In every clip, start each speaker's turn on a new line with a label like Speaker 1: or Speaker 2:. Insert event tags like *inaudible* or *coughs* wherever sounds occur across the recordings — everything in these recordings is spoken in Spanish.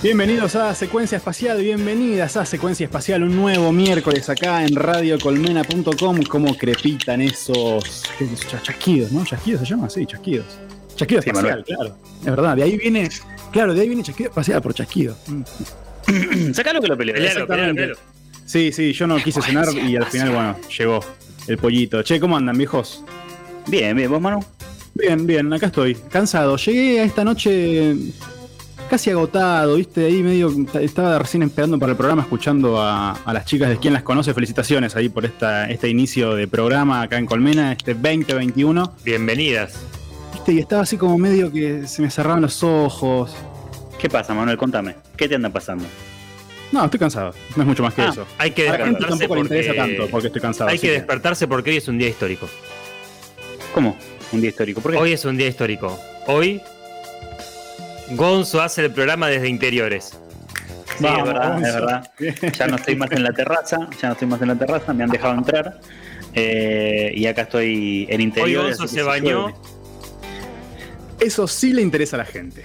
Speaker 1: Bienvenidos a Secuencia Espacial, bienvenidas a Secuencia Espacial, un nuevo miércoles acá en radiocolmena.com. Como crepitan esos chasquidos, ¿no? ¿Chasquidos se llama? Sí, chasquidos. Chasquido espacial, claro. Es verdad, de ahí viene, claro, de ahí viene chasquido espacial por chasquido. *coughs*
Speaker 2: Sacalo que lo peleo.
Speaker 1: Sí, sí, yo no quise cenar y al final, bueno, llegó el pollito. Che, ¿cómo andan, viejos?
Speaker 2: Bien, bien, ¿vos, Manu?
Speaker 1: Bien, bien, acá estoy, cansado. Llegué a esta noche casi agotado, ¿viste? Ahí medio. Estaba recién esperando para el programa, escuchando a, las chicas de quien las conoce. Felicitaciones ahí por esta, este inicio de programa acá en Colmena, este 2021.
Speaker 2: Bienvenidas.
Speaker 1: ¿Viste? Y estaba así como medio que se me cerraban los ojos.
Speaker 2: ¿Qué pasa, Manuel? Contame. ¿Qué te anda pasando?
Speaker 1: No, estoy cansado. No es mucho más que
Speaker 2: ah,
Speaker 1: eso.
Speaker 2: Hay que despertarse
Speaker 1: porque... le interesa tanto porque estoy cansado.
Speaker 2: Hay que despertarse porque hoy es un día histórico.
Speaker 1: ¿Cómo? Un día histórico. ¿Por qué?
Speaker 2: Hoy es un día histórico. Hoy Gonzo hace el programa desde interiores. Sí, es verdad, es verdad. Ya no estoy más en la terraza, ya no estoy más en la terraza, me han dejado entrar. Eh, y acá estoy en interiores.
Speaker 1: Hoy Gonzo se bañó. Eso sí le interesa a la gente.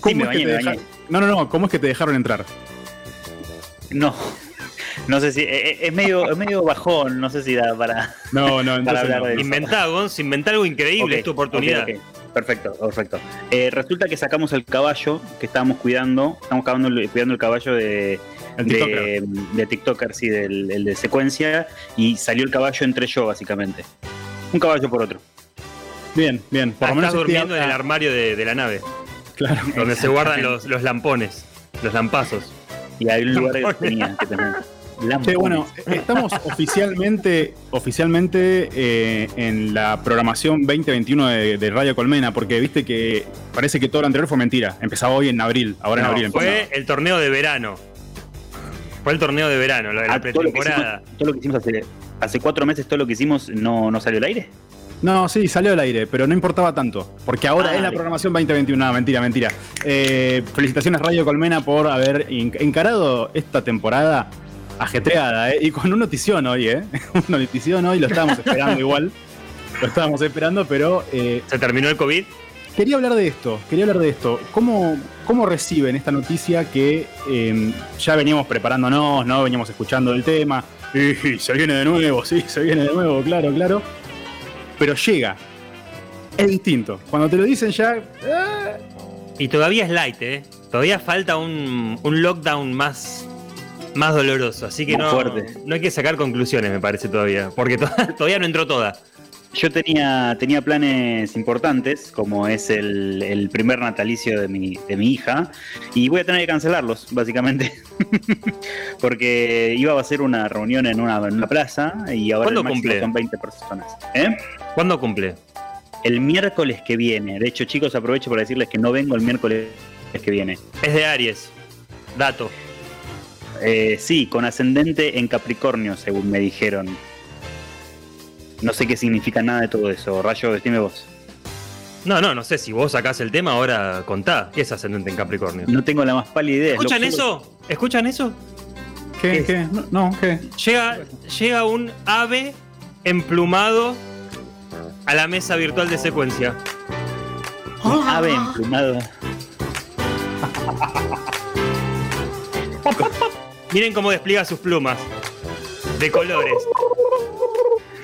Speaker 1: ¿Cómo es que te No, no, no, ¿cómo es que te dejaron entrar?
Speaker 2: No, no sé si. Eh, eh, es medio, es medio bajón, no sé si da para.
Speaker 1: No, no, *laughs*
Speaker 2: para hablar de Inventá, Gonzo, inventá algo increíble, es tu oportunidad. Perfecto, perfecto. Eh, resulta que sacamos el caballo que estábamos cuidando, estamos cuidando el caballo de, de, TikToker, sí, del el de secuencia, y salió el caballo entre yo, básicamente. Un caballo por otro.
Speaker 1: Bien, bien.
Speaker 2: Por ah, estás durmiendo en el armario de, la nave.
Speaker 1: Claro.
Speaker 2: Donde se guardan los, los lampones, los lampazos.
Speaker 1: Y hay un lugar *laughs* que tenía que Sí, bueno, estamos *laughs* oficialmente, oficialmente eh, en la programación 2021 de, Radio Colmena, porque viste que parece que todo lo anterior fue mentira. Empezaba hoy en abril, ahora en abril.
Speaker 2: Fue el torneo de verano. Fue el torneo de verano, lo de la ah, pretemporada. Todo lo que hicimos, hace, cuatro meses, todo lo que hicimos no, no salió al aire.
Speaker 1: No, sí, salió al aire, pero no importaba tanto, porque ahora ah, es la programación 2021. No, mentira, mentira. Eh, felicitaciones Radio Colmena por haber encarado esta temporada ajetreada, ¿eh? Y con una notición hoy, ¿eh? *laughs* una notición hoy, lo estábamos esperando *laughs* igual. Lo estábamos esperando, pero.
Speaker 2: Eh, ¿Se terminó el COVID?
Speaker 1: Quería hablar de esto, quería hablar de esto. ¿Cómo, cómo reciben esta noticia que em, ya veníamos preparándonos, ¿no? Veníamos escuchando el tema. Y se viene de nuevo, sí, se viene de nuevo, claro, claro. Pero llega. Es distinto. Cuando te lo dicen ya.
Speaker 2: Eh. Y todavía es light, ¿eh? Todavía falta un, un lockdown más más doloroso. Así que no, no hay que sacar conclusiones, me parece todavía. Porque *laughs* todavía no entró toda. Yo tenía, tenía planes importantes, como es el, primer natalicio de mi, de mi hija, y voy a tener que cancelarlos, básicamente. *laughs* Porque iba a ser una reunión en una, plaza y ahora
Speaker 1: ¿Cuándo cumple?
Speaker 2: son 20 personas. ¿Eh?
Speaker 1: ¿Cuándo cumple?
Speaker 2: El miércoles que viene. De hecho, chicos, aprovecho para decirles que no vengo el miércoles que viene.
Speaker 1: Es de Aries. Dato.
Speaker 2: Eh, sí, con ascendente en Capricornio, según me dijeron. No sé qué significa nada de todo eso. Rayo, dime vos.
Speaker 1: No, no, no sé. Si vos sacás el tema, ahora contá. ¿Qué es ascendente en Capricornio?
Speaker 2: No tengo la más pálida idea.
Speaker 1: ¿Escuchan eso? ¿Escuchan eso?
Speaker 2: ¿Qué? ¿Qué? No, ¿qué?
Speaker 1: Llega, llega un ave emplumado a la mesa virtual de secuencia.
Speaker 2: Un ave emplumado.
Speaker 1: Miren cómo despliega sus plumas. De colores.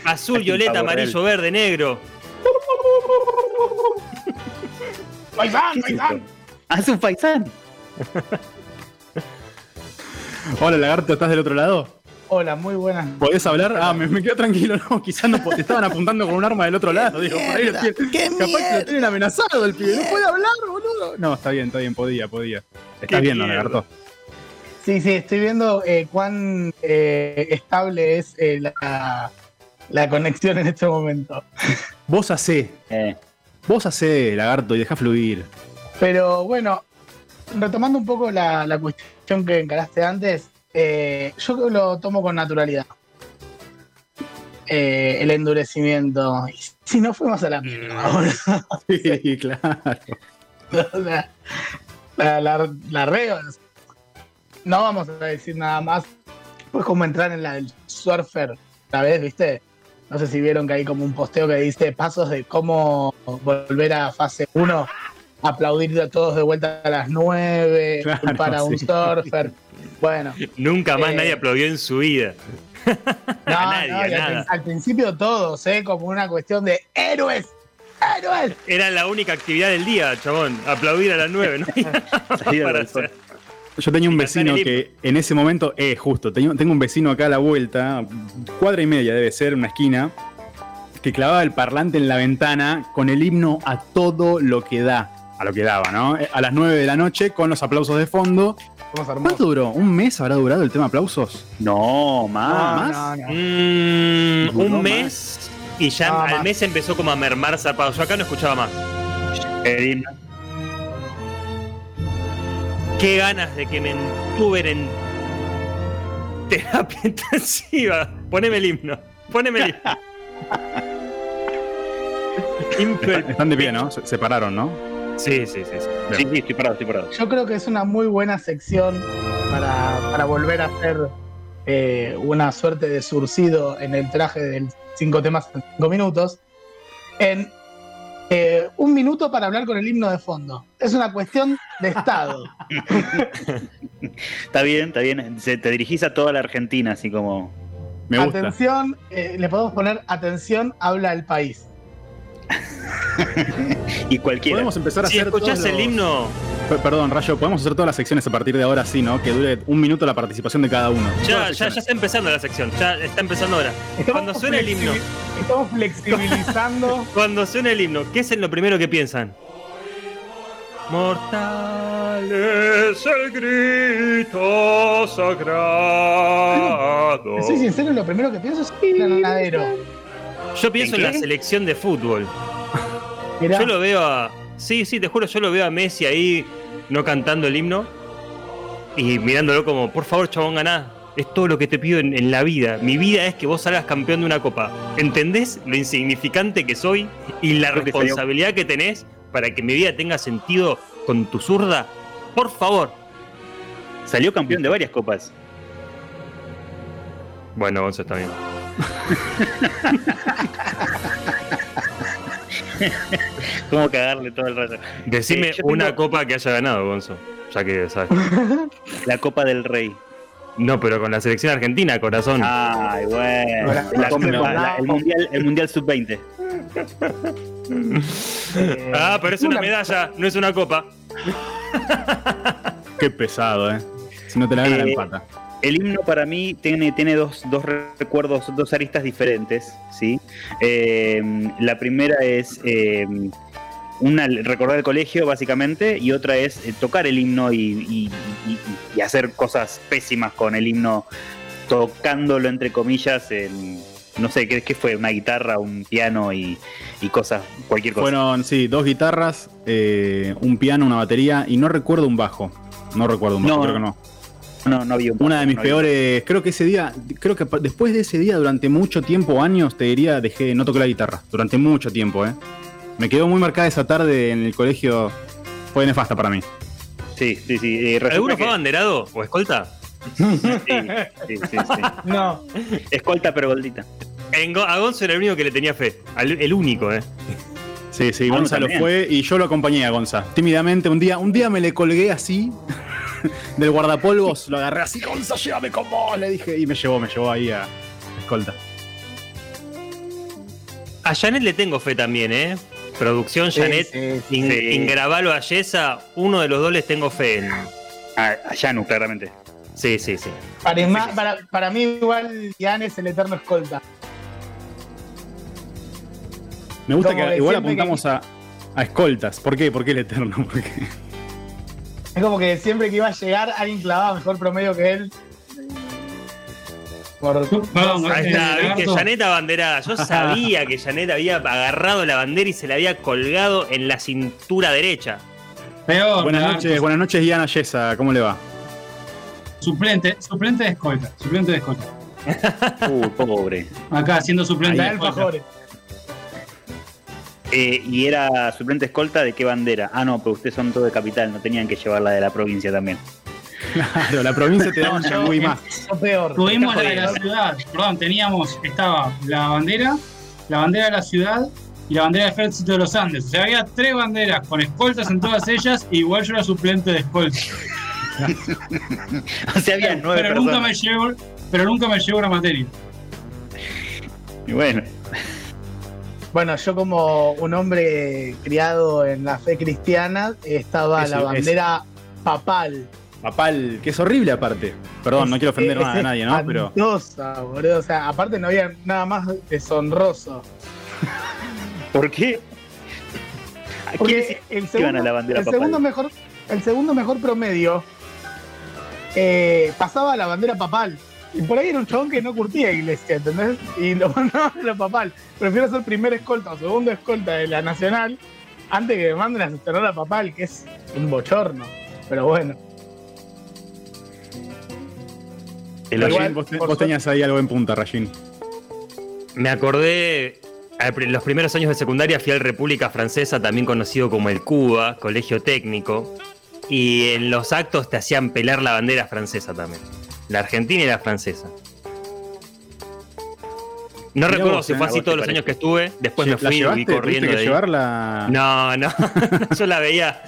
Speaker 1: Azul, violeta, amarillo, verde, negro. *laughs*
Speaker 2: ¡Faisán, faisán! ¡Haz un faisán!
Speaker 1: Hola, lagarto, ¿estás del otro lado?
Speaker 3: Hola, muy buenas.
Speaker 1: ¿Podés hablar? Ah, me, quedo tranquilo, no, *laughs* quizás no te estaban apuntando con un arma del otro lado. Digo, por ahí
Speaker 3: ¿Qué capaz
Speaker 1: que lo tienen amenazado el pibe. No puede hablar, boludo. *laughs* No, está bien, está bien, podía, podía. Estás viendo, lagarto.
Speaker 3: Sí, sí, estoy viendo eh, cuán eh, estable es eh, la, conexión en este momento. *laughs*
Speaker 1: Vos hacé. Vos hacé, lagarto, y deja fluir.
Speaker 3: Pero bueno, retomando un poco la, cuestión que encaraste antes, yo lo tomo con naturalidad. el endurecimiento. si no fuimos a la mierda ahora. *laughs*
Speaker 1: sí, claro. *laughs*
Speaker 3: la, la, la, no vamos a decir nada más. Pues como entrar en la del surfer, la vez, ¿viste? No sé si vieron que hay como un posteo que dice pasos de cómo volver a fase 1 aplaudir a todos de vuelta a las 9, *laughs* para un surfer. Bueno.
Speaker 4: Nunca más eh, nadie aplaudió en su vida. *laughs*
Speaker 3: No, nadie, Al, principio todos, ¿eh? Como una cuestión de héroes. ¡Héroes!
Speaker 4: Era la única actividad del día, chabón. Aplaudir a las 9, ¿no? *laughs*
Speaker 1: Yo tenía un vecino que en ese momento, eh, justo, tengo, tengo un vecino acá a la vuelta, cuadra y media debe ser, una esquina, que clavaba el parlante en la ventana con el himno a todo lo que da. A lo que daba, ¿no? A las 9 de la noche con los aplausos de fondo. ¿Cuánto duró? ¿Un mes habrá durado el tema aplausos?
Speaker 4: No, más. Mm, un mes y ya al mes empezó como a mermar zarpado. Yo acá no escuchaba más. El himno Qué ganas de que me entuben en terapia *laughs* intensiva. Poneme el himno. Poneme el
Speaker 1: himno. *laughs* Están de pie, ¿no? Se separaron, ¿no?
Speaker 4: Sí, sí, sí.
Speaker 3: Sí, sí, estoy parado, estoy parado. Yo creo que es una muy buena sección para, volver a hacer eh, una suerte de surcido en el traje del cinco temas en cinco minutos. En eh, un minuto para hablar con el himno de fondo. Es una cuestión de Estado.
Speaker 4: está bien, está bien. te dirigís a toda la Argentina, así como.
Speaker 3: Me gusta. Atención, eh, le podemos poner atención, habla el país. *laughs*
Speaker 4: y cualquiera.
Speaker 1: Podemos empezar a si hacer.
Speaker 4: escuchás el himno.
Speaker 1: Perdón, Rayo, podemos hacer todas las secciones a partir de ahora, sí, ¿no? Que dure un minuto la participación de cada uno.
Speaker 4: Ya, ya, ya está empezando la sección. Ya está empezando ahora. Cuando suena el himno.
Speaker 3: Estamos flexibilizando. *laughs*
Speaker 4: Cuando suena el himno, ¿qué es lo primero que piensan? Mortal es el grito sagrado.
Speaker 3: Soy sincero, lo primero que pienso es el ganadero.
Speaker 4: Yo pienso en, la selección de fútbol. Yo lo veo a. Sí, sí, te juro, yo lo veo a Messi ahí no cantando el himno y mirándolo como, por favor, chabón, ganá. Es todo lo que te pido en, la vida. Mi vida es que vos salgas campeón de una copa. ¿Entendés lo insignificante que soy y la responsabilidad que tenés para que mi vida tenga sentido con tu zurda? Por favor. Salió campeón de varias copas. Bueno, eso está bien. *laughs* *laughs* ¿Cómo cagarle todo el rato? Decime eh, una copa que haya ganado, Gonzo. Ya que sabes. *laughs* La Copa del Rey. No, pero con la selección argentina, corazón. Ay, bueno. el Mundial, el mundial Sub-20. *laughs* ah, pero es una medalla, no es una copa.
Speaker 1: Qué pesado, ¿eh? Si no te la ganan, la
Speaker 4: eh,
Speaker 1: empata.
Speaker 4: El himno para mí tiene, tiene dos, recuerdos, dos aristas diferentes, ¿sí? Eh, la primera es eh, una, recordar el colegio, básicamente, y otra es eh, tocar el himno y, hacer cosas pésimas con el himno, tocándolo, entre comillas, en, no sé, ¿qué, fue? ¿Una guitarra, un piano y, cosas, cualquier cosa?
Speaker 1: Fueron, sí, dos guitarras, un piano, una batería, y no recuerdo un bajo. No recuerdo un bajo, creo que no.
Speaker 4: No, no había
Speaker 1: Una de mis peores, creo que ese día, creo que después de ese día, durante mucho tiempo, años, te diría, dejé, no toqué la guitarra. Durante mucho tiempo, ¿eh? Me quedó muy marcada esa tarde en el colegio. Fue nefasta para mí.
Speaker 4: Sí, sí, sí. Eh, ¿Alguno fue abanderado o escolta? sí, sí, sí, *laughs* No. Escolta pero goldita. a Gonzo era el único que le tenía fe. el único, ¿eh?
Speaker 1: Sí, sí, Gonzalo fue y yo lo acompañé a Gonza. Tímidamente, un día, un día me le colgué así *laughs* del guardapolvos, lo agarré así, Gonza, llévame con vos, le dije, y me llevó, me llevó ahí a escolta.
Speaker 4: A Janet le tengo fe también, ¿eh? Producción Janet, en grabarlo a Yesa, uno de los dos les tengo fe en. A, Janu, claramente. Sí, sí, sí.
Speaker 3: Para, para, mí, igual, Jan es el eterno escolta.
Speaker 1: Me gusta que igual apuntamos a, a, escoltas. ¿Por qué? ¿Por qué el eterno? *laughs* Porque...
Speaker 3: Es como que siempre que iba a llegar alguien clavaba mejor promedio que él.
Speaker 4: Por... Ahí está, viste, Janet abanderada. Yo *laughs* sabía que Janet había agarrado la bandera y se la había colgado en la cintura derecha.
Speaker 1: buenas noches, buenas noches, Diana Yesa, ¿cómo le va?
Speaker 5: Suplente, suplente de escolta, suplente de escolta. *laughs*
Speaker 4: uh, pobre.
Speaker 5: Acá haciendo suplente de escolta.
Speaker 4: Eh, y era suplente escolta de qué bandera. Ah, no, pero ustedes son todo de capital, no tenían que llevarla de la provincia también. *laughs*
Speaker 1: Claro, la provincia te daba muy más.
Speaker 5: peor. Tuvimos la de la ciudad, perdón, teníamos, estaba la bandera, la bandera de la ciudad, y la bandera del ejército de los Andes. O sea, había tres banderas con escoltas en todas ellas, y igual yo era suplente de escolta. *laughs*
Speaker 4: o sea, había nueve
Speaker 5: pero Nunca me llevo, pero nunca me llevo una materia.
Speaker 1: Y bueno.
Speaker 3: Bueno, yo como un hombre criado en la fe cristiana, estaba la bandera papal.
Speaker 1: Papal, que es horrible aparte. Perdón, no quiero ofender *laughs* a nadie, ¿no?
Speaker 3: Pero. Boludo. O sea, aparte no había nada más deshonroso. *laughs*
Speaker 4: ¿Por qué?
Speaker 3: Porque el segundo, la bandera el segundo mejor, el segundo mejor promedio eh, pasaba a la bandera papal. Y por ahí era un chabón que no curtía iglesia, ¿entendés? Y lo *laughs* mandaba a la papal. Prefiero ser primer escolta o segundo escolta de la nacional antes que me manden a sostener a papal, que es un bochorno. Pero bueno.
Speaker 1: El vos, tenías ahí algo en punta, Rajin.
Speaker 4: Me acordé, en los primeros años de secundaria fui al República Francesa, también conocido como el Cuba, colegio técnico, y en los actos te hacían pelar la bandera francesa también. La argentina y la francesa. No recuerdo si fue así todos los años que estuve. Después me fui y corriendo.
Speaker 1: De llevarla?
Speaker 4: No, no. *laughs* yo la veía.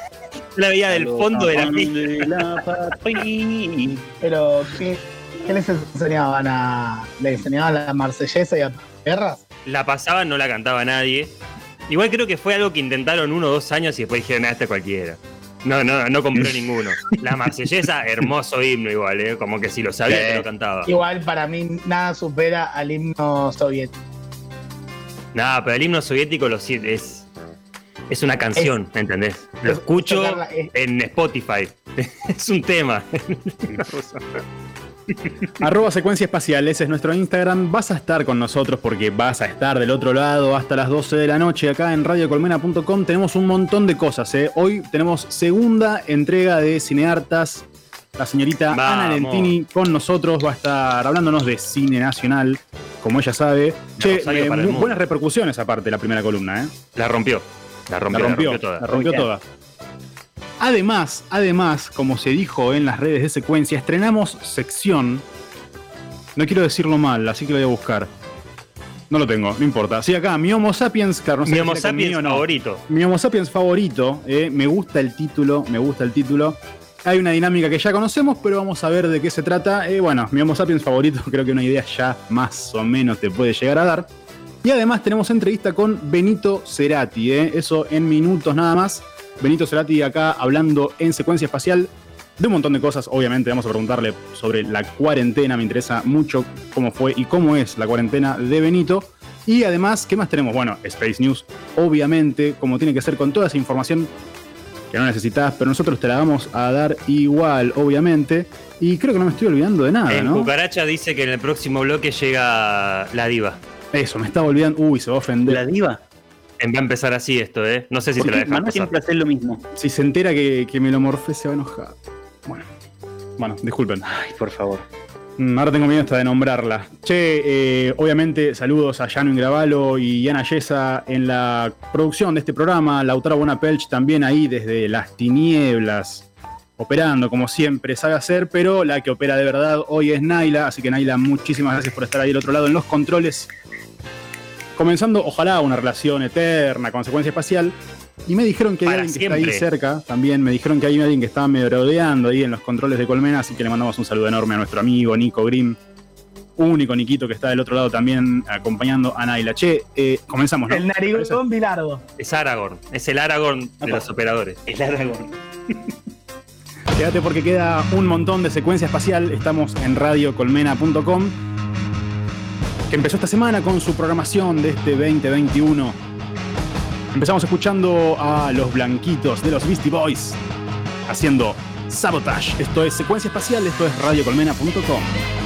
Speaker 4: *laughs* la veía del fondo de la pista. *laughs*
Speaker 3: Pero, ¿qué, ¿qué, les enseñaban a. ¿Le enseñaban a la marsellesa y a perras?
Speaker 4: La pasaban, no la cantaba nadie. Igual creo que fue algo que intentaron uno o dos años y después dijeron, ah, este cualquiera. No, no, no compró *laughs* ninguno. La marsellesa, hermoso himno igual, ¿eh? Como que si lo sabía, te lo cantaba.
Speaker 3: Igual para mí nada supera al himno soviético.
Speaker 4: Nada, pero el himno soviético lo es, es una canción, ¿entendés? Lo escucho en Spotify. *laughs* es un tema. *laughs* *laughs*
Speaker 1: Arroba secuencia espacial, ese es nuestro Instagram. Vas a estar con nosotros porque vas a estar del otro lado hasta las 12 de la noche acá en radiocolmena.com. Tenemos un montón de cosas. ¿eh? Hoy tenemos segunda entrega de Cineartas. La señorita Ana Lentini con nosotros va a estar hablándonos de cine nacional, como ella sabe. Che, eh, buenas repercusiones aparte la primera columna. ¿eh?
Speaker 4: La rompió. La rompió, la rompió, toda.
Speaker 1: La rompió toda. Además, además, como se dijo en las redes de secuencia, estrenamos sección. No quiero decirlo mal, así que lo voy a buscar. No lo tengo, no importa. Sí, acá, mi Homo sapiens, claro,
Speaker 4: Mi Homo sapiens favorito.
Speaker 1: Mi Homo sapiens favorito, eh, me gusta el título, me gusta el título. Hay una dinámica que ya conocemos, pero vamos a ver de qué se trata. Eh, bueno, mi Homo sapiens favorito, *laughs* creo que una idea ya más o menos te puede llegar a dar. Y además tenemos entrevista con Benito Cerati, eh, eso en minutos nada más. Benito Cerati acá hablando en secuencia espacial de un montón de cosas. Obviamente vamos a preguntarle sobre la cuarentena. Me interesa mucho cómo fue y cómo es la cuarentena de Benito. Y además, ¿qué más tenemos? Bueno, Space News, obviamente, como tiene que ser con toda esa información que no necesitas, pero nosotros te la vamos a dar igual, obviamente. Y creo que no me estoy olvidando de nada,
Speaker 4: ¿no? Cucaracha dice que en el próximo bloque llega la diva.
Speaker 1: Eso, me está olvidando. Uy, se va a ofender.
Speaker 4: ¿La diva? Va a empezar así esto, ¿eh? No sé si te lo dejas pasar.
Speaker 3: siempre hace lo mismo.
Speaker 1: Si se entera que, me lo morfé, se va a enojar. Bueno. Bueno, disculpen.
Speaker 4: Ay, por favor.
Speaker 1: Mm, ahora tengo miedo hasta de nombrarla. Che, eh, obviamente saludos a Jano Ingravalo y Ana Yesa en la producción de este programa. Lautaro Bonapelch también ahí desde las tinieblas, operando como siempre sabe hacer, pero la que opera de verdad hoy es Naila. Así que Naila, muchísimas gracias por estar ahí al otro lado en los controles comenzando, ojalá, una relación eterna, consecuencia espacial. Y me dijeron que hay alguien que está ahí cerca, también me dijeron que hay alguien que estaba merodeando ahí en los controles de Colmena, así que le mandamos un saludo enorme a nuestro amigo Nico Grimm, único Niquito que está del otro lado también acompañando a Naila. Che, eh, comenzamos, ¿no?
Speaker 3: El narigón Bilardo.
Speaker 4: Es Aragorn, es el Aragorn de los operadores.
Speaker 3: El Aragorn.
Speaker 1: Quédate porque queda un montón de secuencia espacial, estamos en radiocolmena.com que empezó esta semana con su programación de este 2021. Empezamos escuchando a los blanquitos de los Beastie Boys haciendo Sabotage. Esto es Secuencia Espacial, esto es radiocolmena.com.